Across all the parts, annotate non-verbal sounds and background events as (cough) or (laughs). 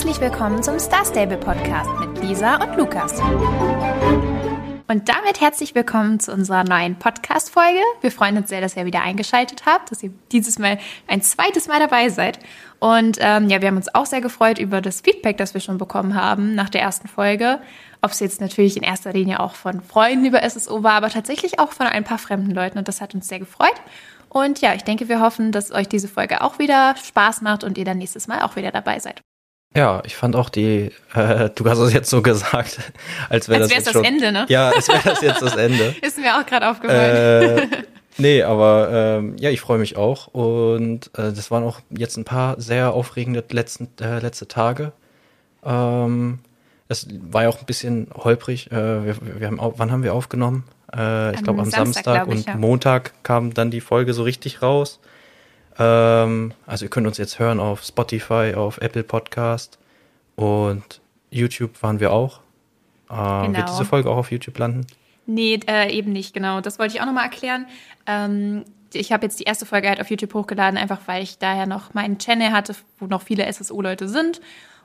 herzlich willkommen zum Star Stable Podcast mit Lisa und Lukas. Und damit herzlich willkommen zu unserer neuen Podcast-Folge. Wir freuen uns sehr, dass ihr wieder eingeschaltet habt, dass ihr dieses Mal ein zweites Mal dabei seid. Und ähm, ja, wir haben uns auch sehr gefreut über das Feedback, das wir schon bekommen haben nach der ersten Folge. Ob es jetzt natürlich in erster Linie auch von Freunden über SSO war, aber tatsächlich auch von ein paar fremden Leuten. Und das hat uns sehr gefreut. Und ja, ich denke, wir hoffen, dass euch diese Folge auch wieder Spaß macht und ihr dann nächstes Mal auch wieder dabei seid. Ja, ich fand auch die, äh, du hast es jetzt so gesagt, (laughs) als wäre das, jetzt das schon, Ende, ne? Ja, als wäre das jetzt das Ende. (laughs) Ist mir auch gerade aufgefallen. Äh, nee, aber ähm, ja, ich freue mich auch und äh, das waren auch jetzt ein paar sehr aufregende letzten, äh, letzte Tage. Ähm, es war ja auch ein bisschen holprig. Äh, wir, wir haben, wann haben wir aufgenommen? Äh, ich glaube am Samstag, Samstag glaub ich, und ja. Montag kam dann die Folge so richtig raus. Ähm, also ihr könnt uns jetzt hören auf Spotify, auf Apple Podcast und YouTube waren wir auch. Ähm, genau. Wird diese Folge auch auf YouTube landen? Nee, äh, eben nicht, genau. Das wollte ich auch nochmal erklären. Ähm, ich habe jetzt die erste Folge halt auf YouTube hochgeladen, einfach weil ich daher noch meinen Channel hatte, wo noch viele SSO-Leute sind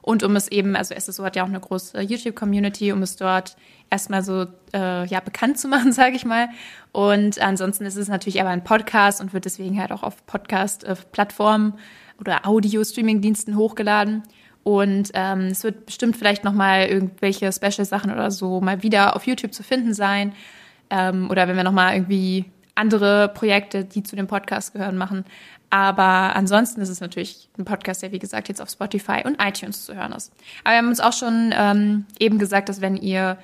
und um es eben, also SSO hat ja auch eine große YouTube-Community, um es dort erstmal so äh, ja bekannt zu (laughs) machen, sage ich mal. Und ansonsten ist es natürlich aber ein Podcast und wird deswegen halt auch auf Podcast-Plattformen oder Audio-Streaming-Diensten hochgeladen. Und ähm, es wird bestimmt vielleicht noch mal irgendwelche Special-Sachen oder so mal wieder auf YouTube zu finden sein. Ähm, oder wenn wir noch mal irgendwie andere Projekte, die zu dem Podcast gehören, machen. Aber ansonsten ist es natürlich ein Podcast, der wie gesagt jetzt auf Spotify und iTunes zu hören ist. Aber wir haben uns auch schon ähm, eben gesagt, dass wenn ihr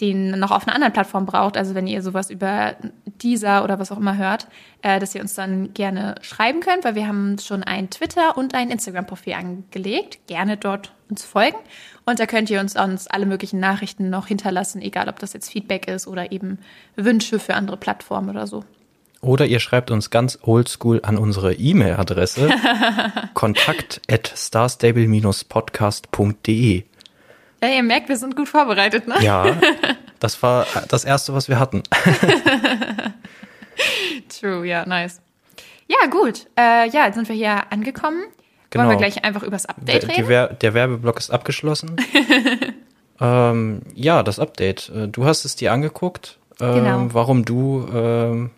den noch auf einer anderen Plattform braucht, also wenn ihr sowas über dieser oder was auch immer hört, äh, dass ihr uns dann gerne schreiben könnt, weil wir haben schon ein Twitter und ein Instagram-Profil angelegt. Gerne dort uns folgen. Und da könnt ihr uns, uns alle möglichen Nachrichten noch hinterlassen, egal ob das jetzt Feedback ist oder eben Wünsche für andere Plattformen oder so. Oder ihr schreibt uns ganz oldschool an unsere E-Mail-Adresse (laughs) kontakt at starstable-podcast.de. Ja, ihr merkt, wir sind gut vorbereitet, ne? Ja, (laughs) das war das Erste, was wir hatten. (laughs) True, ja, nice. Ja, gut. Äh, ja, jetzt sind wir hier angekommen. Genau. Wollen wir gleich einfach übers Update reden? Der, der Werbeblock ist abgeschlossen. (laughs) ähm, ja, das Update. Äh, du hast es dir angeguckt. Ähm, genau. Warum du ähm,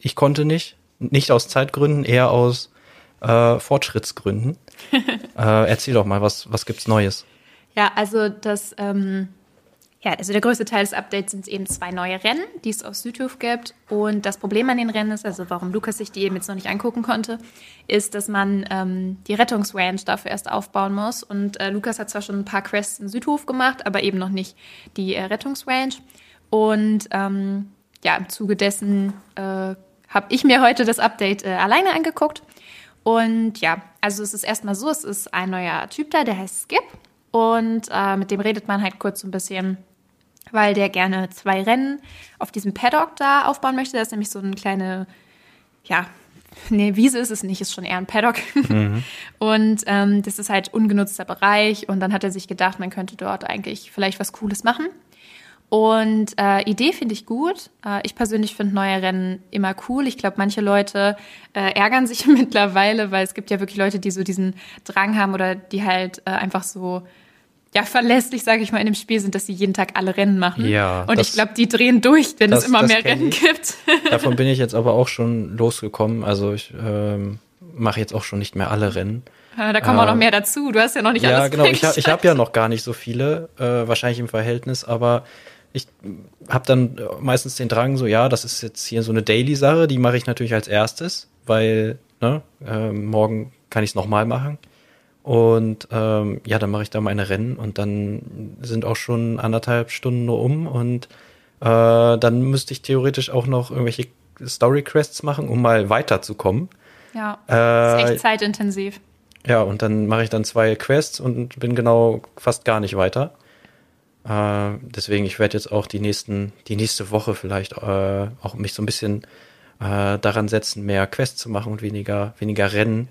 ich konnte nicht. Nicht aus Zeitgründen, eher aus äh, Fortschrittsgründen. äh, erzähl doch mal, was, was gibt's Neues? Ja, also das, ähm, ja, also der größte Teil des Updates sind eben zwei neue Rennen, die es auf Südhof gibt. Und das Problem an den Rennen ist, also warum Lukas sich die eben jetzt noch nicht angucken konnte, ist, dass man ähm, die Rettungsrange dafür erst aufbauen muss. Und äh, Lukas hat zwar schon ein paar Quests in Südhof gemacht, aber eben noch nicht die äh, Rettungsrange. Und ähm, ja, im Zuge dessen äh, habe ich mir heute das Update äh, alleine angeguckt. Und ja, also es ist erstmal so, es ist ein neuer Typ da, der heißt Skip. Und äh, mit dem redet man halt kurz so ein bisschen, weil der gerne zwei Rennen auf diesem Paddock da aufbauen möchte. Das ist nämlich so eine kleine, ja, nee, Wiese ist es nicht, ist schon eher ein Paddock. Mhm. (laughs) Und ähm, das ist halt ungenutzter Bereich. Und dann hat er sich gedacht, man könnte dort eigentlich vielleicht was Cooles machen. Und äh, Idee finde ich gut. Äh, ich persönlich finde neue Rennen immer cool. Ich glaube, manche Leute äh, ärgern sich (laughs) mittlerweile, weil es gibt ja wirklich Leute, die so diesen Drang haben oder die halt äh, einfach so ja verlässlich, sage ich mal, in dem Spiel sind, dass sie jeden Tag alle Rennen machen. Ja. Und das, ich glaube, die drehen durch, wenn das, es immer mehr Rennen ich. gibt. (laughs) Davon bin ich jetzt aber auch schon losgekommen. Also ich ähm, mache jetzt auch schon nicht mehr alle Rennen. Da kommen äh, auch noch ähm, mehr dazu. Du hast ja noch nicht ja, alles. Ja, genau. Ich, ich habe ja noch gar nicht so viele, äh, wahrscheinlich im Verhältnis, aber ich habe dann meistens den Drang, so ja, das ist jetzt hier so eine Daily-Sache, die mache ich natürlich als erstes, weil ne, äh, morgen kann ich es nochmal machen. Und ähm, ja, dann mache ich da meine Rennen und dann sind auch schon anderthalb Stunden nur um und äh, dann müsste ich theoretisch auch noch irgendwelche Story-Quests machen, um mal weiterzukommen. Ja, äh, ist echt zeitintensiv. Ja, und dann mache ich dann zwei Quests und bin genau fast gar nicht weiter. Äh, deswegen, ich werde jetzt auch die nächsten, die nächste Woche vielleicht äh, auch mich so ein bisschen äh, daran setzen, mehr Quests zu machen und weniger, weniger Rennen.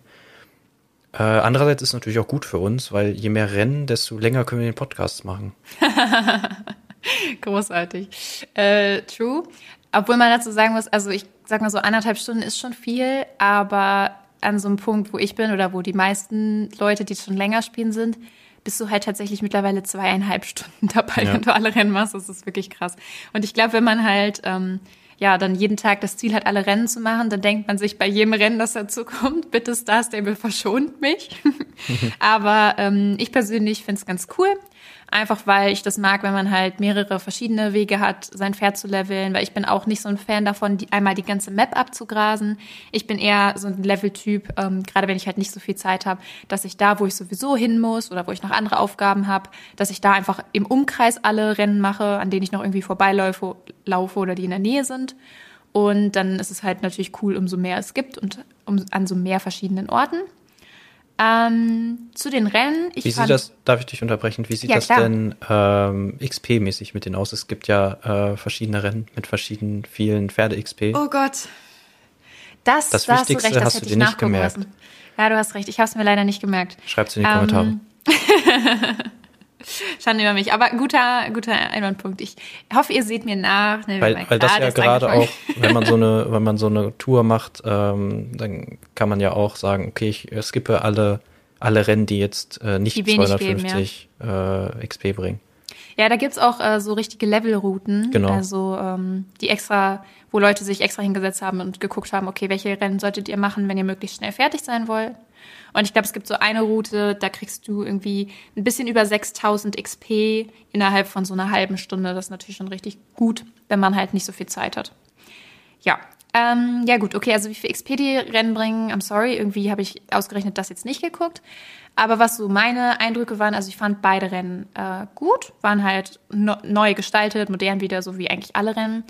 Äh, andererseits ist es natürlich auch gut für uns, weil je mehr Rennen, desto länger können wir den Podcast machen. (laughs) Großartig. Äh, true. Obwohl man dazu sagen muss, also ich sag mal so anderthalb Stunden ist schon viel, aber an so einem Punkt, wo ich bin oder wo die meisten Leute, die schon länger spielen sind, bist du halt tatsächlich mittlerweile zweieinhalb (laughs) Stunden dabei, Ja. wenn du alle Rennen machst. Das ist wirklich krass. Und ich glaube, wenn man halt ähm, ja dann jeden Tag das Ziel hat, alle Rennen zu machen, dann denkt man sich bei jedem Rennen, das dazu kommt, bitte Star Stable verschont mich. (laughs) Aber ähm, ich persönlich finde es ganz cool. Einfach weil ich das mag, wenn man halt mehrere verschiedene Wege hat, sein Pferd zu leveln, weil ich bin auch nicht so ein Fan davon, die, einmal die ganze Map abzugrasen. Ich bin eher so ein Leveltyp, ähm, gerade wenn ich halt nicht so viel Zeit habe, dass ich da, wo ich sowieso hin muss oder wo ich noch andere Aufgaben habe, dass ich da einfach im Umkreis alle Rennen mache, an denen ich noch irgendwie vorbeiläufe laufe oder die in der Nähe sind. Und dann ist es halt natürlich cool, umso mehr es gibt und um, an so mehr verschiedenen Orten. Ähm, zu den Rennen. Ich Wie sieht das, darf ich dich unterbrechen, wie sieht Ja, das klar. denn ähm, XP-mäßig mit denen aus? Es gibt ja äh, verschiedene Rennen mit verschiedenen vielen Pferde-XP. Oh Gott. Das, Das da hast du Wichtigste recht, das hast du dir nicht gemerkt. müssen. Ja, du hast recht. Ich habe es mir leider nicht gemerkt. Schreibt in die Ähm, Kommentare. (laughs) (laughs) Schande über mich. Aber guter, guter Einwandpunkt. Ich hoffe, ihr seht mir nach. Ne, Weil, weil das ja gerade auch, wenn man so eine, (laughs) wenn man so eine Tour macht, ähm, dann kann man ja auch sagen, okay, ich skippe alle, alle Rennen, die jetzt äh, nicht Die wenig 250 äh, XP bringen. Ja, da gibt's auch äh, so richtige Levelrouten. Genau. Also ähm, die extra, wo Leute sich extra hingesetzt haben und geguckt haben, okay, welche Rennen solltet ihr machen, wenn ihr möglichst schnell fertig sein wollt. Und ich glaube, es gibt so eine Route, da kriegst du irgendwie ein bisschen über 6000 XP innerhalb von so einer halben Stunde. Das ist natürlich schon richtig gut, wenn man halt nicht so viel Zeit hat. Ja. Ähm, ja gut, okay, also wie viel XP die Rennen bringen, I'm sorry, irgendwie habe ich ausgerechnet das jetzt nicht geguckt. Aber was so meine Eindrücke waren, also ich fand beide Rennen äh, gut, waren halt no neu gestaltet, modern wieder, so wie eigentlich alle Rennen.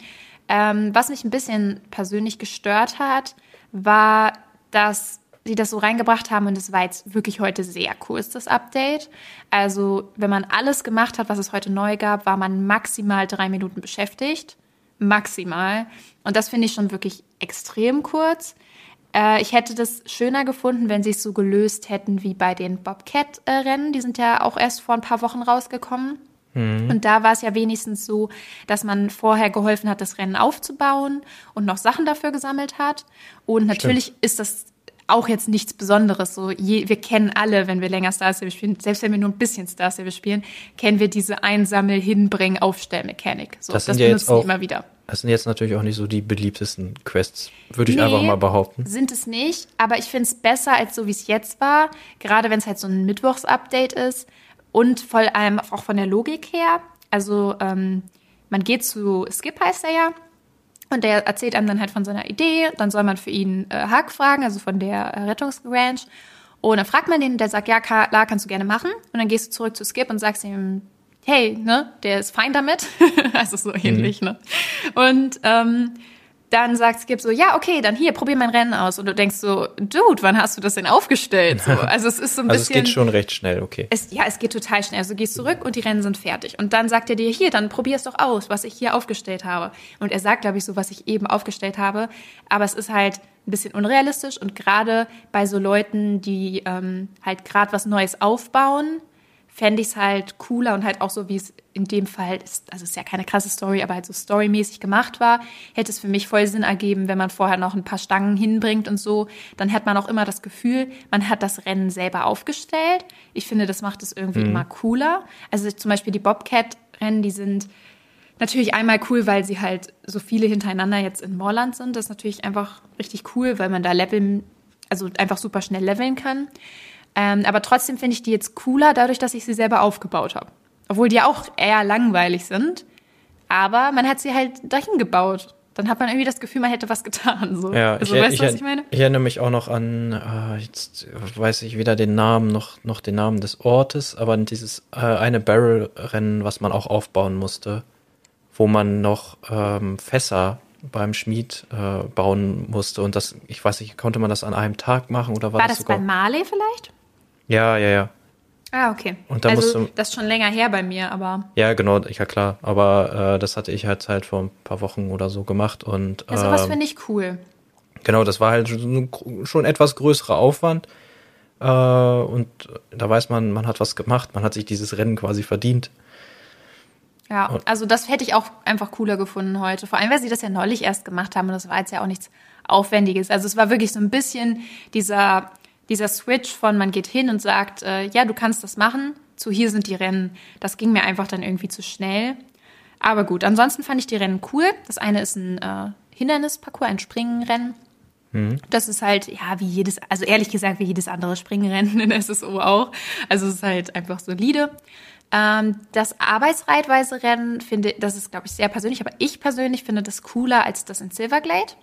Ähm, was mich ein bisschen persönlich gestört hat, war, dass die das so reingebracht haben und es war jetzt wirklich heute sehr kurz, das Update. Also wenn man alles gemacht hat, was es heute neu gab, war man maximal drei Minuten beschäftigt maximal. Und das finde ich schon wirklich extrem kurz. Äh, ich hätte das schöner gefunden, wenn sie es so gelöst hätten wie bei den Bobcat-Rennen. Die sind ja auch erst vor ein paar Wochen rausgekommen. Und da war es ja wenigstens so, dass man vorher geholfen hat, das Rennen aufzubauen und noch Sachen dafür gesammelt hat. Und natürlich ist das auch jetzt nichts Besonderes. So, je, wir kennen alle, wenn wir länger Star Stable spielen, selbst wenn wir nur ein bisschen Star Stable spielen, kennen wir diese Einsammel, Hinbringen, Aufstellmechanik. So, Das das, sind ja jetzt benutzen auch- immer wieder. Das sind jetzt natürlich auch nicht so die beliebtesten Quests, würde ich Nee. einfach mal behaupten. Sind es nicht, aber ich finde es besser als so, wie es jetzt war. Gerade wenn es halt so ein Mittwochs-Update ist und vor allem auch von der Logik her. Also ähm, man geht zu Skip heißt er ja und der erzählt einem dann halt von seiner Idee. Dann soll man für ihn äh, Hack fragen, also von der äh, Rettungsranch. Und dann fragt man den, der sagt, ja klar, kannst du gerne machen. Und dann gehst du zurück zu Skip und sagst ihm, hey, ne, der ist fein damit. (laughs) also so ähnlich, ne? Und ähm, dann sagt Skip so, ja, okay, dann hier, probier mein Rennen aus. Und du denkst so, Dude, wann hast du das denn aufgestellt? So, (laughs) also es ist so ein Also es bisschen. geht schon recht schnell, okay. Es, ja, es geht total schnell. Also du gehst zurück und die Rennen sind fertig. Und dann sagt er dir, hier, dann probier es doch aus, was ich hier aufgestellt habe. Und er sagt, glaube ich, so, was ich eben aufgestellt habe. Aber es ist halt ein bisschen unrealistisch. Und gerade bei so Leuten, die ähm, halt gerade was Neues aufbauen, fände ich es halt cooler und halt auch so, wie es in dem Fall ist, also es ist ja keine krasse Story, aber halt so storymäßig gemacht war, hätte es für mich voll Sinn ergeben, wenn man vorher noch ein paar Stangen hinbringt und so, dann hat man auch immer das Gefühl, man hat das Rennen selber aufgestellt. Ich finde, das macht es irgendwie immer cooler. Also zum Beispiel die Bobcat-Rennen, die sind natürlich einmal cool, weil sie halt so viele hintereinander jetzt in Moorland sind. Das ist natürlich einfach richtig cool, weil man da leveln, also einfach super schnell leveln kann. Ähm, aber trotzdem finde ich die jetzt cooler, dadurch, dass ich sie selber aufgebaut habe. Obwohl die auch eher langweilig sind. Aber man hat sie halt dahin gebaut. Dann hat man irgendwie das Gefühl, man hätte was getan. So. Ja, also, ich, weißt ich, du, was ich meine? ich erinnere mich auch noch an, äh, jetzt weiß ich weder den Namen noch, noch den Namen des Ortes, aber an dieses äh, eine Barrel-Rennen, was man auch aufbauen musste, wo man noch ähm, Fässer beim Schmied äh, bauen musste. Und das, ich weiß nicht, konnte man das an einem Tag machen oder war, War das das sogar? bei Marley vielleicht? Ja, ja, ja. Ah, okay. Und da also, musst du- das ist schon länger her bei mir, aber Ja, genau, ja klar. Aber äh, das hatte ich halt halt vor ein paar Wochen oder so gemacht. Und ja, sowas ähm, finde ich cool. Genau, das war halt schon schon etwas größerer Aufwand. Äh, und da weiß man, man hat was gemacht, man hat sich dieses Rennen quasi verdient. Ja, also das hätte ich auch einfach cooler gefunden heute. Vor allem, weil sie das ja neulich erst gemacht haben und das war jetzt ja auch nichts Aufwendiges. Also es war wirklich so ein bisschen dieser, dieser Switch von man geht hin und sagt, äh, ja, du kannst das machen, zu hier sind die Rennen, das ging mir einfach dann irgendwie zu schnell. Aber gut, ansonsten fand ich die Rennen cool. Das eine ist ein äh, Hindernisparcours, ein Springrennen. Mhm. Das ist halt, ja, wie jedes, also ehrlich gesagt, wie jedes andere Springrennen in SSO auch. Also es ist halt einfach solide. Ähm, das Arbeitsreitweise-Rennen finde, das ist, glaube ich, sehr persönlich, aber ich persönlich finde das cooler als das in Silverglade.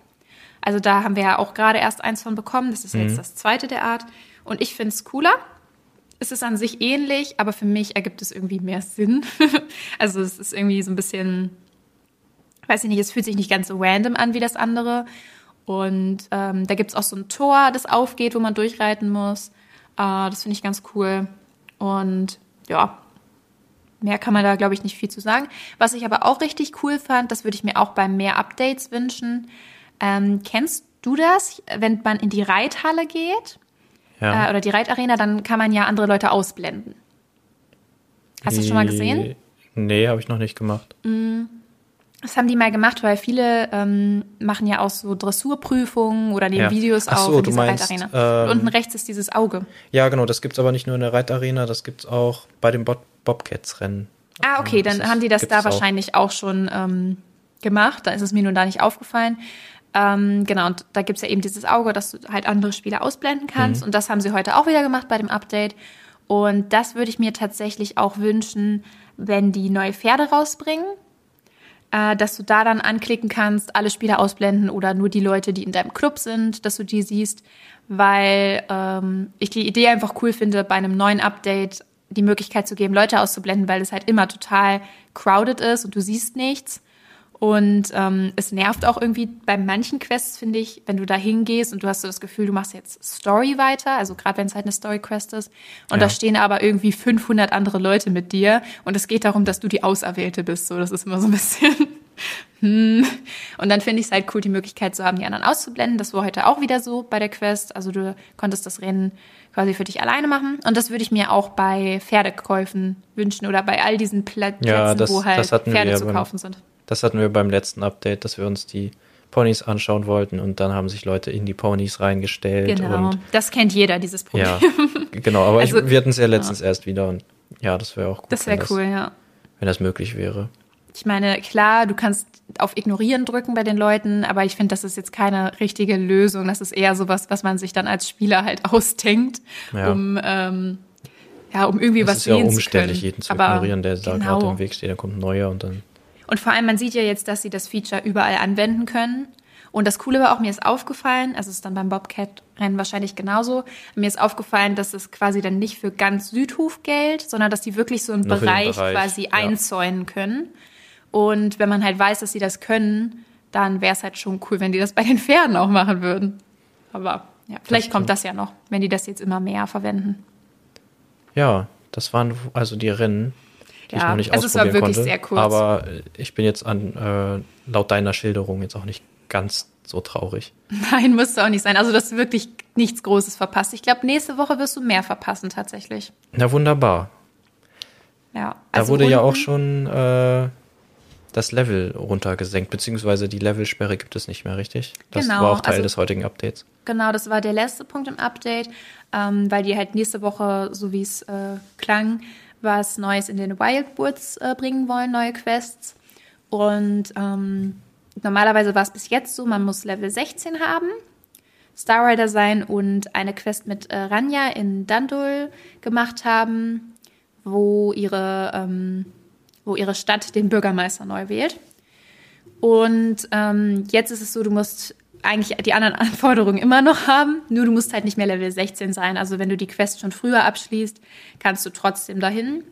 Also da haben wir ja auch gerade erst eins von bekommen. Das ist mhm. jetzt das zweite der Art. Und ich finde es cooler. Es ist an sich ähnlich, aber für mich ergibt es irgendwie mehr Sinn. (laughs) also es ist irgendwie so ein bisschen, weiß ich nicht, es fühlt sich nicht ganz so random an wie das andere. Und ähm, da gibt es auch so ein Tor, das aufgeht, wo man durchreiten muss. Äh, das finde ich ganz cool. Und ja, mehr kann man da, glaube ich, nicht viel zu sagen. Was ich aber auch richtig cool fand, das würde ich mir auch bei mehr Updates wünschen. Ähm, kennst du das, wenn man in die Reithalle geht ja. äh, oder die Reitarena, dann kann man ja andere Leute ausblenden. Hast du das schon mal gesehen? Nee, habe ich noch nicht gemacht. Mm. Das haben die mal gemacht, weil viele ähm, machen ja auch so Dressurprüfungen oder nehmen ja. Videos Ach so, auf in dieser meinst, Reitarena. Ähm, unten rechts ist dieses Auge. Ja, genau, das gibt es aber nicht nur in der Reitarena, das gibt es auch bei den Bob Bobcats-Rennen. Ah, okay, dann haben die das da wahrscheinlich auch, auch schon ähm, gemacht. Da ist es mir nun da nicht aufgefallen. Ähm, genau, und da gibt es ja eben dieses Auge, dass du halt andere Spieler ausblenden kannst. Mhm. Und das haben sie heute auch wieder gemacht bei dem Update. Und das würde ich mir tatsächlich auch wünschen, wenn die neue Pferde rausbringen, äh, dass du da dann anklicken kannst, alle Spieler ausblenden oder nur die Leute, die in deinem Club sind, dass du die siehst, weil ähm, ich die Idee einfach cool finde, bei einem neuen Update die Möglichkeit zu geben, Leute auszublenden, weil es halt immer total crowded ist und du siehst nichts. Und ähm, es nervt auch irgendwie bei manchen Quests, finde ich, wenn du da hingehst und du hast so das Gefühl, du machst jetzt Story weiter, also gerade wenn es halt eine Story-Quest ist. Und ja. da stehen aber irgendwie 500 andere Leute mit dir und es geht darum, dass du die Auserwählte bist. So, das ist immer so ein bisschen (laughs) hm. Und dann finde ich es halt cool, die Möglichkeit zu haben, die anderen auszublenden. Das war heute auch wieder so bei der Quest. Also du konntest das Rennen quasi für dich alleine machen. Und das würde ich mir auch bei Pferdekäufen wünschen oder bei all diesen Plätzen, ja, das, wo halt Pferde zu kaufen sind. Das hatten wir beim letzten Update, dass wir uns die Ponys anschauen wollten und dann haben sich Leute in die Ponys reingestellt. Genau, das kennt jeder, dieses Problem. Ja, (laughs) genau, aber also, ich, wir hatten es ja letztens ja. erst wieder und ja, das wäre auch gut. Das wäre cool, ja. Wenn das möglich wäre. Ich meine, klar, du kannst auf Ignorieren drücken bei den Leuten, aber ich finde, das ist jetzt keine richtige Lösung. Das ist eher sowas, was man sich dann als Spieler halt (laughs) ausdenkt, ja. um ähm, ja, um irgendwie das was sehen zu können. Es ist ja umständlich, jeden zu aber ignorieren, der genau. da gerade im Weg steht. Da kommt ein neuer und dann und vor allem, man sieht ja jetzt, dass sie das Feature überall anwenden können. Und das Coole war auch, mir ist aufgefallen, also ist dann beim Bobcat-Rennen wahrscheinlich genauso, mir ist aufgefallen, dass es quasi dann nicht für ganz Südhof gilt, sondern dass die wirklich so einen Bereich, Bereich, quasi ja. einzäunen können. Und wenn man halt weiß, dass sie das können, dann wäre es halt schon cool, wenn die das bei den Pferden auch machen würden. Aber ja, vielleicht das kommt das ja noch, wenn die das jetzt immer mehr verwenden. Ja, das waren also die Rennen die ja, ich noch nicht also ausprobieren es war wirklich konnte. Sehr kurz. Aber ich bin jetzt an äh, laut deiner Schilderung jetzt auch nicht ganz so traurig. (laughs) Nein, muss es auch nicht sein. Also du hast wirklich nichts Großes verpasst. Ich glaube, nächste Woche wirst du mehr verpassen tatsächlich. Na wunderbar. Ja. Also da wurde ja auch schon äh, das Level runtergesenkt, beziehungsweise die Levelsperre gibt es nicht mehr, richtig? Das genau, war auch Teil also, des heutigen Updates. Genau, das war der letzte Punkt im Update, ähm, weil die halt nächste Woche, so wie es äh, klang, was Neues in den Wildwoods äh, bringen wollen, neue Quests. Und ähm, normalerweise war es bis jetzt so, man muss Level 16 haben, Star Rider sein und eine Quest mit äh, Ranja in Dandul gemacht haben, wo ihre, ähm, wo ihre Stadt den Bürgermeister neu wählt. Und ähm, jetzt ist es so, du musst eigentlich die anderen (laughs) Anforderungen immer noch haben, nur du musst halt nicht mehr Level 16 sein. Also wenn du die Quest schon früher abschließt, kannst du trotzdem dahin.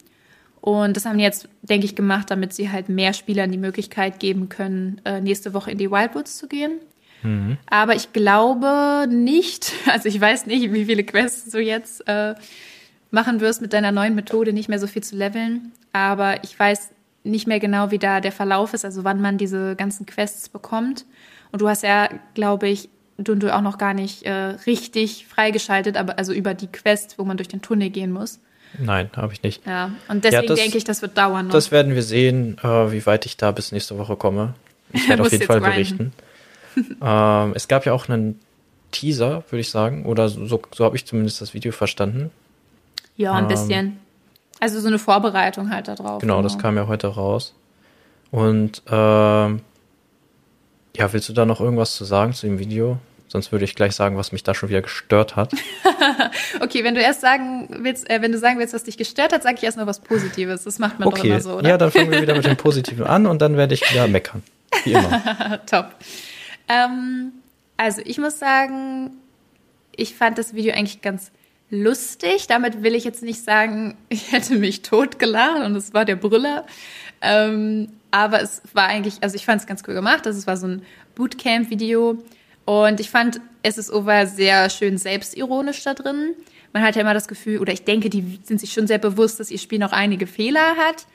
Und das haben die jetzt, denke ich, gemacht, damit sie halt mehr Spielern die Möglichkeit geben können, äh, nächste Woche in die Wildwoods zu gehen. Mhm. Aber ich glaube nicht, (laughs) also ich weiß nicht, wie viele Quests du jetzt äh, machen wirst mit deiner neuen Methode, nicht mehr so viel zu leveln. Aber ich weiß nicht mehr genau, wie da der Verlauf ist, also wann man diese ganzen Quests bekommt. Und du hast ja, glaube ich, Dundu auch noch gar nicht äh, richtig freigeschaltet, aber also über die Quest, wo man durch den Tunnel gehen muss. Nein, habe ich nicht. Ja, und deswegen ja, denke ich, das wird dauern. Noch. Das werden wir sehen, äh, wie weit ich da bis nächste Woche komme. Ich (laughs) werde auf jeden Fall berichten. (laughs) ähm, es gab ja auch einen Teaser, würde ich sagen, oder so, so habe ich zumindest das Video verstanden. Ja, ein ähm, bisschen. Also so eine Vorbereitung halt darauf. Genau, genau, das kam ja heute raus. Und ähm, ja, willst du da noch irgendwas zu sagen zu dem Video? Sonst würde ich gleich sagen, was mich da schon wieder gestört hat. (laughs) okay, wenn du erst sagen willst, äh, wenn du sagen willst, was dich gestört hat, sage ich erst mal was Positives. Das macht man okay. doch immer so, oder? Ja, dann fangen wir wieder mit dem Positiven an und dann werde ich wieder meckern. Wie immer. (laughs) Top. Ähm, also ich muss sagen, ich fand das Video eigentlich ganz lustig. Damit will ich jetzt nicht sagen, (laughs) ich hätte mich totgelacht und es war der Brüller. Ähm, aber es war eigentlich, also ich fand es ganz cool gemacht. Also es war so ein Bootcamp-Video. Und ich fand, ist over sehr schön selbstironisch da drin. Man hat ja immer das Gefühl, oder ich denke, die sind sich schon sehr bewusst, dass ihr Spiel noch einige Fehler hat.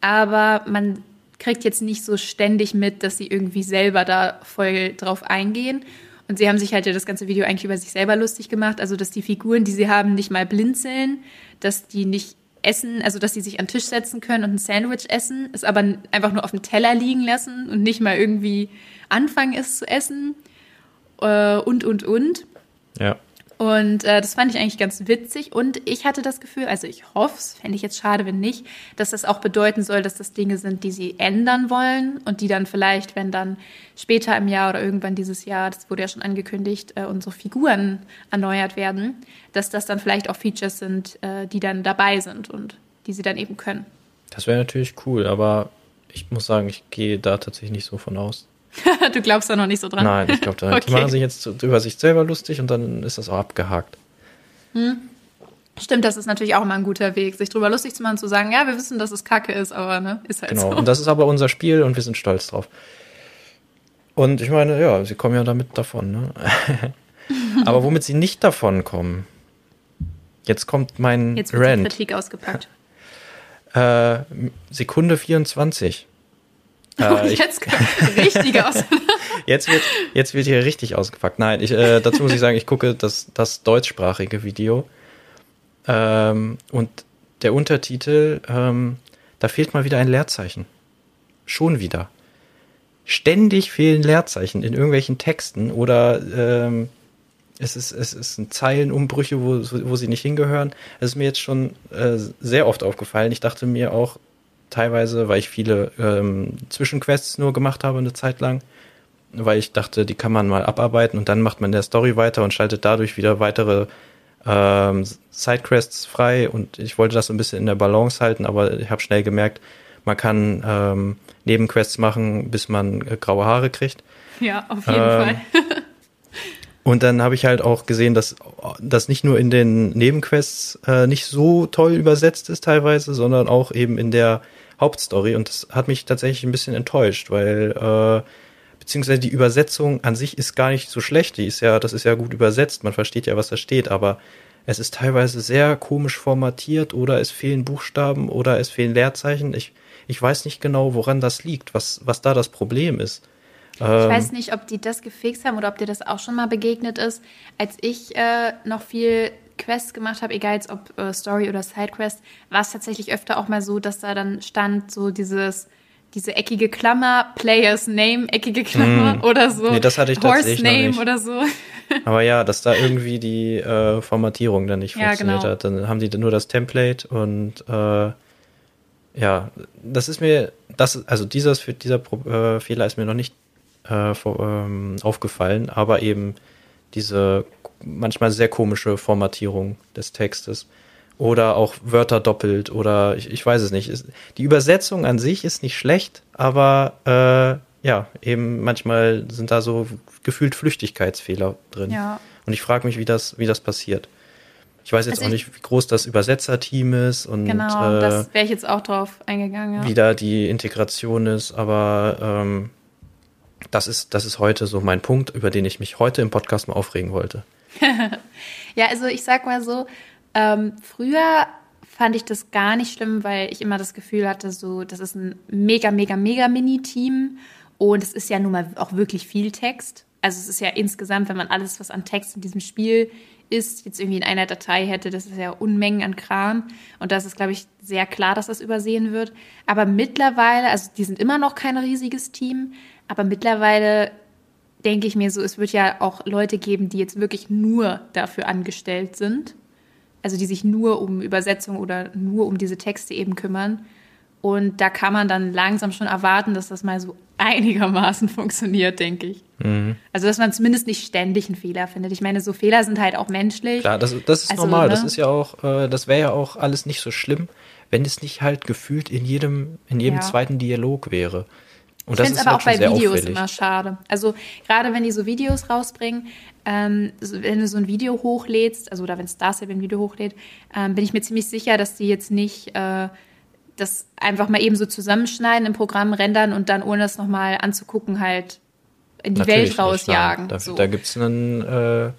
Aber man kriegt jetzt nicht so ständig mit, dass sie irgendwie selber da voll drauf eingehen. Und sie haben sich halt ja das ganze Video eigentlich über sich selber lustig gemacht. Also, dass die Figuren, die sie haben, nicht mal blinzeln, dass die nicht essen, also dass sie sich an den Tisch setzen können und ein Sandwich essen, es aber einfach nur auf dem Teller liegen lassen und nicht mal irgendwie anfangen, es zu essen. Äh, und, und, und. Ja. Und äh, das fand ich eigentlich ganz witzig. Und ich hatte das Gefühl, also ich hoffe es, fände ich jetzt schade, wenn nicht, dass das auch bedeuten soll, dass das Dinge sind, die sie ändern wollen und die dann vielleicht, wenn dann später im Jahr oder irgendwann dieses Jahr, das wurde ja schon angekündigt, äh, unsere Figuren erneuert werden, dass das dann vielleicht auch Features sind, äh, die dann dabei sind und die sie dann eben können. Das wäre natürlich cool, aber ich muss sagen, ich gehe da tatsächlich nicht so von aus. (laughs) du glaubst da noch nicht so dran. Nein, ich glaube, da (laughs) okay. die machen sich jetzt über sich selber lustig und dann ist das auch abgehakt. Hm. Stimmt, das ist natürlich auch immer ein guter Weg, sich drüber lustig zu machen, zu sagen, ja, wir wissen, dass es Kacke ist, aber ne, ist halt genau. so. Und das ist aber unser Spiel und wir sind stolz drauf. Und ich meine, ja, sie kommen ja damit davon, ne? (laughs) aber womit sie nicht davon kommen, jetzt kommt mein jetzt wird Rant. Kritik ausgepackt. Äh, Sekunde 24. Äh, jetzt richtig aus. (laughs) jetzt, wird, jetzt wird hier richtig ausgepackt. Nein, ich, äh, dazu muss ich sagen, ich gucke das, das deutschsprachige Video. Ähm, und der Untertitel, ähm, da fehlt mal wieder ein Leerzeichen. Schon wieder. Ständig fehlen Leerzeichen in irgendwelchen Texten oder ähm, es ist, es ist ein Zeilenumbrüche, wo, wo sie nicht hingehören. Das ist mir jetzt schon äh, sehr oft aufgefallen. Ich dachte mir auch, teilweise, weil ich viele ähm, Zwischenquests nur gemacht habe eine Zeit lang, weil ich dachte, die kann man mal abarbeiten und dann macht man der Story weiter und schaltet dadurch wieder weitere ähm, Sidequests frei und ich wollte das so ein bisschen in der Balance halten, aber ich habe schnell gemerkt, man kann ähm, Nebenquests machen, bis man äh, graue Haare kriegt. Ja, auf jeden ähm, Fall. (laughs) und dann habe ich halt auch gesehen, dass das nicht nur in den Nebenquests äh, nicht so toll übersetzt ist teilweise, sondern auch eben in der Hauptstory und das hat mich tatsächlich ein bisschen enttäuscht, weil äh, beziehungsweise die Übersetzung an sich ist gar nicht so schlecht, die ist ja, das ist ja gut übersetzt, man versteht ja, was da steht, aber es ist teilweise sehr komisch formatiert oder es fehlen Buchstaben oder es fehlen Leerzeichen. Ich, ich weiß nicht genau, woran das liegt, was, was da das Problem ist. Ich ähm, weiß nicht, ob die das gefixt haben oder ob dir das auch schon mal begegnet ist. Als ich äh, noch viel Quests gemacht habe, egal jetzt ob äh, Story oder Sidequest, war es tatsächlich öfter auch mal so, dass da dann stand so dieses diese eckige Klammer, Players Name, eckige Klammer mm. oder so. Nee, das hatte ich Horse Name oder so. (laughs) Aber ja, dass da irgendwie die äh, Formatierung dann nicht ja, funktioniert genau. hat. Dann haben die nur das Template und äh, ja, das ist mir, das, also dieses, dieser äh, Fehler ist mir noch nicht äh, vor, ähm, aufgefallen, aber eben diese manchmal sehr komische Formatierung des Textes. Oder auch Wörter doppelt oder ich, ich weiß es nicht. Die Übersetzung an sich ist nicht schlecht, aber äh, ja, eben manchmal sind da so gefühlt Flüchtigkeitsfehler drin. Ja. Und ich frage mich, wie das, wie das passiert. Ich weiß jetzt also auch nicht, wie groß das Übersetzerteam ist und genau, äh, das wäre ich jetzt auch drauf eingegangen. Ja. Wie da die Integration ist, aber ähm, das ist, das ist heute so mein Punkt, über den ich mich heute im Podcast mal aufregen wollte. (laughs) ja, also ich sag mal so, ähm, früher fand ich das gar nicht schlimm, weil ich immer das Gefühl hatte, so, das ist ein mega, mega, mega Mini-Team und es ist ja nun mal auch wirklich viel Text. Also es ist ja insgesamt, wenn man alles, was an Text in diesem Spiel ist, jetzt irgendwie in einer Datei hätte, das ist ja Unmengen an Kram. Und das ist, glaube ich, sehr klar, dass das übersehen wird. Aber mittlerweile, also die sind immer noch kein riesiges Team, aber mittlerweile denke ich mir so, es wird ja auch Leute geben, die jetzt wirklich nur dafür angestellt sind. also die sich nur um Übersetzung oder nur um diese Texte eben kümmern. Und da kann man dann langsam schon erwarten, dass das mal so (laughs) einigermaßen funktioniert, denke ich. Mhm. Also, dass man zumindest nicht ständig einen Fehler findet. Ich meine, so Fehler sind halt auch menschlich. Klar, das, das ist also, normal. Ne? Das ist ja auch, äh, das wäre ja auch alles nicht so schlimm, wenn es nicht halt gefühlt in jedem, in jedem ja. zweiten Dialog wäre. Und ich finde es aber auch bei Videos auffällig. immer schade. Also gerade wenn die so Videos rausbringen, ähm, wenn du so ein Video hochlädst, also oder wenn Star ein Video hochlädt, ähm, bin ich mir ziemlich sicher, dass die jetzt nicht äh, das einfach mal eben so zusammenschneiden im Programm, rendern und dann, ohne das nochmal anzugucken, halt in die Natürlich Welt rausjagen. Da, so. da gibt es äh, eine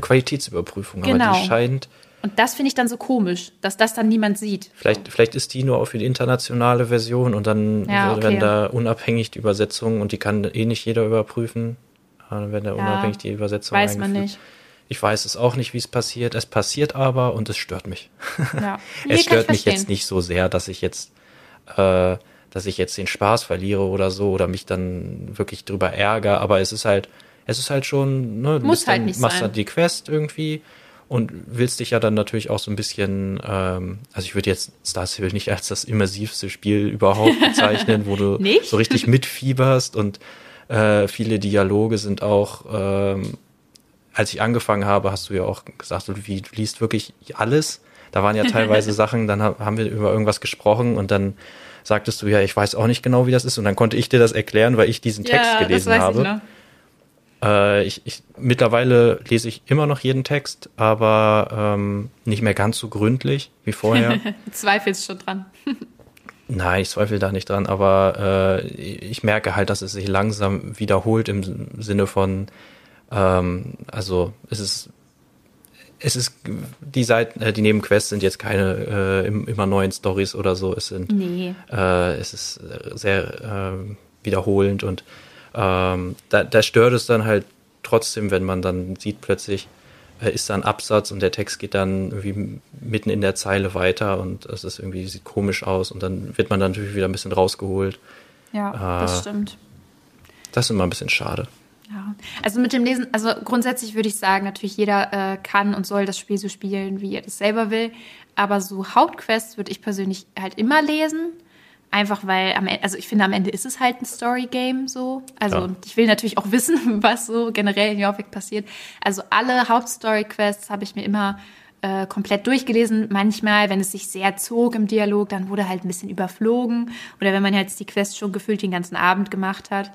Qualitätsüberprüfung, genau. aber die genau. scheint. Und das finde ich dann so komisch, dass das dann niemand sieht. Vielleicht, vielleicht ist die nur auf die internationale Version und dann ja, okay. werden da unabhängig die Übersetzungen und die kann eh nicht jeder überprüfen. Dann werden da ja, unabhängig die Übersetzungen Weiß man nicht. Ich weiß es auch nicht, wie es passiert. Es passiert aber und es stört mich. Ja. (laughs) es stört mich jetzt nicht so sehr, dass ich jetzt, äh, dass ich jetzt den Spaß verliere oder so oder mich dann wirklich drüber ärgere. Aber es ist halt, es ist halt schon, ne, du Muss halt dann, nicht machst sein. dann die Quest irgendwie und willst dich ja dann natürlich auch so ein bisschen, ähm, also ich würde jetzt Star Civil nicht als das immersivste Spiel überhaupt (laughs) bezeichnen, wo du so richtig mitfieberst und äh, viele Dialoge sind auch ähm, als ich angefangen habe, hast du ja auch gesagt, du liest wirklich alles. Da waren ja teilweise (laughs) Sachen, dann haben wir über irgendwas gesprochen und dann sagtest du ja, ich weiß auch nicht genau, wie das ist. Und dann konnte ich dir das erklären, weil ich diesen Text ja, gelesen habe. Ich, äh, ich, ich, mittlerweile lese ich immer noch jeden Text, aber ähm, nicht mehr ganz so gründlich wie vorher. (laughs) Zweifelst schon dran. (laughs) Nein, ich zweifle da nicht dran, aber äh, ich merke halt, dass es sich langsam wiederholt im Sinne von, ähm, also es ist es ist die Seiten, äh, die Nebenquests sind jetzt keine äh, immer neuen Stories oder so. Es sind nee. äh, es ist sehr äh, wiederholend und ähm, da, da stört es dann halt trotzdem, wenn man dann sieht plötzlich äh, ist da ein Absatz und der Text geht dann irgendwie mitten in der Zeile weiter und es ist irgendwie sieht komisch aus und dann wird man dann natürlich wieder ein bisschen rausgeholt. Ja, das äh, stimmt. Das ist immer ein bisschen schade. Ja, also mit dem Lesen, also grundsätzlich würde ich sagen, natürlich jeder äh, kann und soll das Spiel so spielen, wie er das selber will. Aber so Hauptquests würde ich persönlich halt immer lesen. Einfach weil am Ende, also ich finde, am Ende ist es halt ein Story-Game so. Also ja. ich will natürlich auch (laughs) wissen, was so generell in Jorvik passiert. Also alle Hauptstory-Quests habe ich mir immer äh, komplett durchgelesen. Manchmal, wenn es sich sehr zog im Dialog, dann wurde halt ein bisschen überflogen. Oder wenn man jetzt die Quest schon gefühlt den ganzen Abend gemacht hat.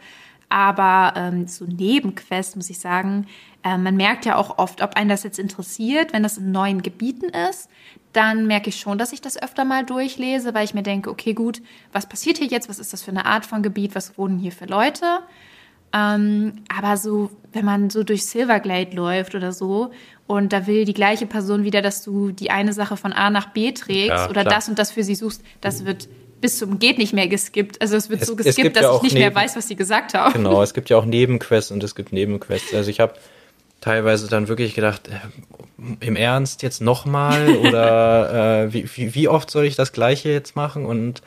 Aber ähm, so Nebenquests, muss ich sagen, äh, man merkt ja auch oft, ob einen das jetzt interessiert, wenn das in neuen Gebieten ist, dann merke ich schon, dass ich das öfter mal durchlese, weil ich mir denke, okay, gut, was passiert hier jetzt? Was ist das für eine Art von Gebiet? Was wohnen hier für Leute? Ähm, aber so, wenn man so durch Silverglade läuft oder so und da will die gleiche Person wieder, dass du die eine Sache von A nach B trägst ja, oder das und das für sie suchst, das wird bis zum geht nicht mehr geskippt. Also es wird es, so geskippt, dass ja ich nicht neben, mehr weiß, was sie gesagt haben. Genau, (laughs) es gibt ja auch Nebenquests und es gibt Nebenquests. Also ich habe teilweise dann wirklich gedacht, äh, im Ernst jetzt nochmal (laughs) oder äh, wie, wie, wie, oft soll ich das gleiche jetzt machen? Und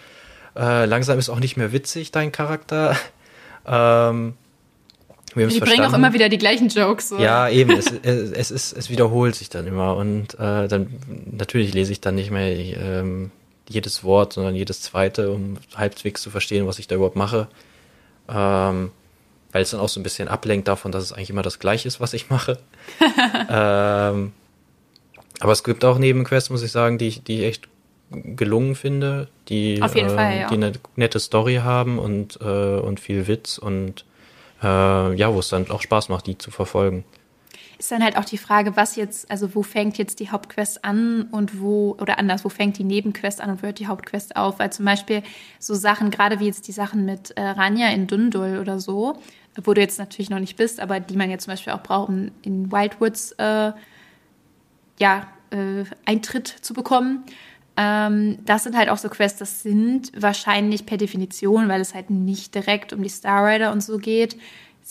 äh, langsam ist auch nicht mehr witzig, dein Charakter. (laughs) Ähm, wir die bringen auch immer wieder die gleichen Jokes. So. Ja, eben. Es, es, es, ist, es wiederholt sich dann immer. Und äh, dann natürlich lese ich dann nicht mehr. Ich, ähm, jedes Wort, sondern jedes zweite, um halbwegs zu verstehen, was ich da überhaupt mache. Ähm, weil es dann auch so ein bisschen ablenkt davon, dass es eigentlich immer das Gleiche ist, was ich mache. (laughs) ähm, aber es gibt auch Nebenquests, muss ich sagen, die ich, die ich echt gelungen finde, die, äh, Fall, ja. die eine nette Story haben und, äh, und viel Witz und äh, ja, wo es dann auch Spaß macht, die zu verfolgen ist dann halt auch die Frage, was jetzt, also wo fängt jetzt die Hauptquest an und wo, oder anders, wo fängt die Nebenquest an und wo hört die Hauptquest auf? Weil zum Beispiel so Sachen, gerade wie jetzt die Sachen mit äh, Ranja in Dundul oder so, wo du jetzt natürlich noch nicht bist, aber die man jetzt zum Beispiel auch braucht, um in Wildwoods äh, ja, äh, Eintritt zu bekommen. Ähm, das sind halt auch so Quests, das sind wahrscheinlich per Definition, weil es halt nicht direkt um die Star Rider und so geht,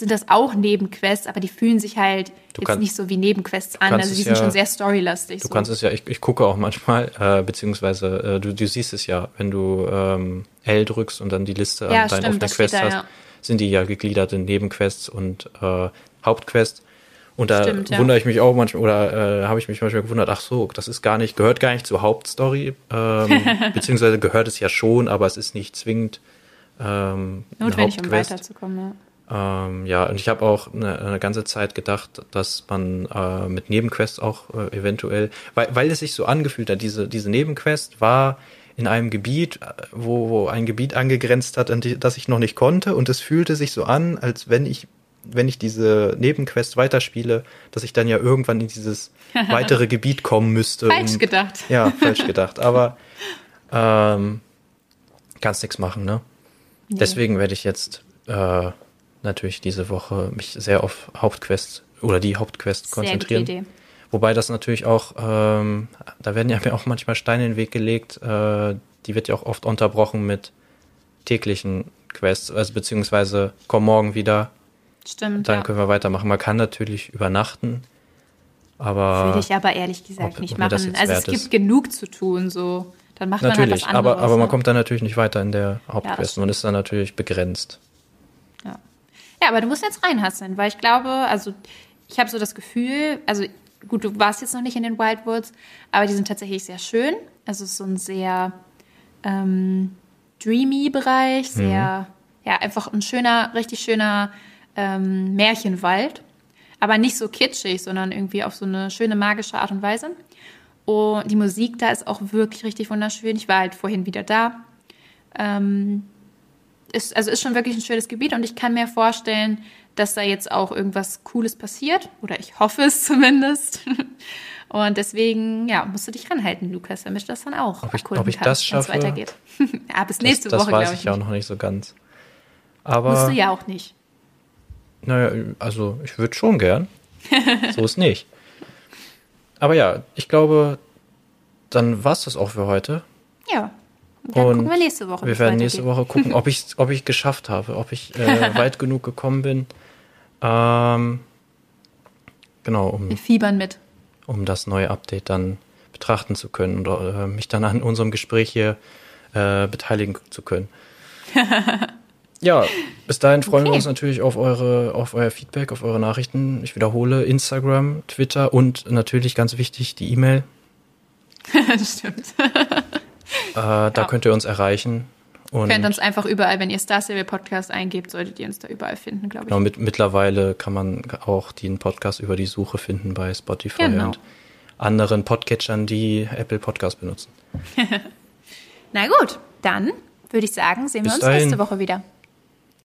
sind das auch Nebenquests, aber die fühlen sich halt du jetzt kann, nicht so wie Nebenquests an. Also die sind ja, schon sehr storylastig. Du so. kannst es ja, ich, ich gucke auch manchmal, äh, beziehungsweise äh, du, du siehst es ja, wenn du ähm, L drückst und dann die Liste ja, an deinen offenen Quest da, hast, ja. sind die ja gegliedert in Nebenquests und äh, Hauptquests. Und da Stimmt, ja. wundere ich mich auch manchmal, oder äh, habe ich mich manchmal gewundert, ach so, das ist gar nicht, gehört gar nicht zur Hauptstory, ähm, (laughs) beziehungsweise gehört es ja schon, aber es ist nicht zwingend ähm, Notwendig, um weiterzukommen. Ja. Ähm, ja, und ich habe auch eine, eine ganze Zeit gedacht, dass man äh, mit Nebenquests auch äh, eventuell, weil, weil es sich so angefühlt hat, diese, diese Nebenquest war in einem Gebiet, äh, wo, wo ein Gebiet angegrenzt hat, an die, das ich noch nicht konnte, und es fühlte sich so an, als wenn ich, wenn ich diese Nebenquest weiterspiele, dass ich dann ja irgendwann in dieses (laughs) weitere Gebiet kommen müsste. Falsch um- gedacht. Ja, falsch gedacht. Aber ähm, kannst nichts machen, ne? Nee. Deswegen werde ich jetzt äh, natürlich diese Woche mich sehr auf Hauptquest oder die Hauptquest Sehr gute konzentrieren. Idee. Wobei das natürlich auch, ähm, da werden ja (laughs) mir auch manchmal Steine in den Weg gelegt. Äh, die wird ja auch oft unterbrochen mit täglichen Quests, also beziehungsweise komm morgen wieder, Stimmt. dann ja. können wir weitermachen. Man kann natürlich übernachten, aber Würde ich aber ehrlich gesagt ob- nicht ob machen. Also es gibt ist. genug zu tun, so. Dann macht man halt natürlich, was anderes. aber, aber man ne? kommt dann natürlich nicht weiter in der Hauptquest. stimmt. man ist dann natürlich begrenzt. Aber du musst jetzt reinhasseln, weil ich glaube, also ich habe so das Gefühl, also gut, du warst jetzt noch nicht in den Wildwoods, aber die sind tatsächlich sehr schön. Also es ist so ein sehr ähm, dreamy Bereich, sehr, ja, einfach ein schöner, richtig schöner ähm, Märchenwald. Aber nicht so kitschig, sondern irgendwie auf so eine schöne magische Art und Weise. Und die Musik da ist auch wirklich richtig wunderschön. Ich war halt vorhin wieder da. Ähm, ist, also ist schon wirklich ein schönes Gebiet und ich kann mir vorstellen, dass da jetzt auch irgendwas Cooles passiert. Oder ich hoffe es (laughs) zumindest. Und deswegen, ja, musst du dich ranhalten, Lukas, damit das dann auch Ob ich- ob ich kannst, das schaffe? weitergeht. ja, (laughs) bis nächste das, das Woche, weiß glaube ich ich. ja auch nicht. noch nicht so ganz. Musst Aber, du ja auch nicht. naja, also ich würde schon gern. (laughs) so ist nicht. Aber ja, ich glaube, dann war's das auch für heute. Ja. Dann Und gucken wir nächste Woche. Wir werden nächste. Woche gucken, ob ich ob ich geschafft habe, ob ich äh, (laughs) weit genug gekommen bin. Ähm, genau, um, Wir fiebern mit. um das neue Update dann betrachten zu können und äh, mich dann an unserem Gespräch hier äh, beteiligen zu können. (laughs) ja, bis dahin freuen wir Okay. uns natürlich auf eure, auf euer Feedback, auf eure Nachrichten. Ich wiederhole Instagram, Twitter und natürlich ganz wichtig die E-Mail. (laughs) Stimmt. Äh, Da könnt ihr uns erreichen. Und Könnt uns einfach überall, wenn ihr Star Stable Podcast eingebt, solltet ihr uns da überall finden, glaube ich. Genau, mit, mittlerweile kann man auch den Podcast über die Suche finden bei Spotify Genau. und anderen Podcatchern, die Apple Podcast benutzen. (laughs) Na gut, dann würde ich sagen, sehen wir Bis uns dahin. nächste Woche wieder.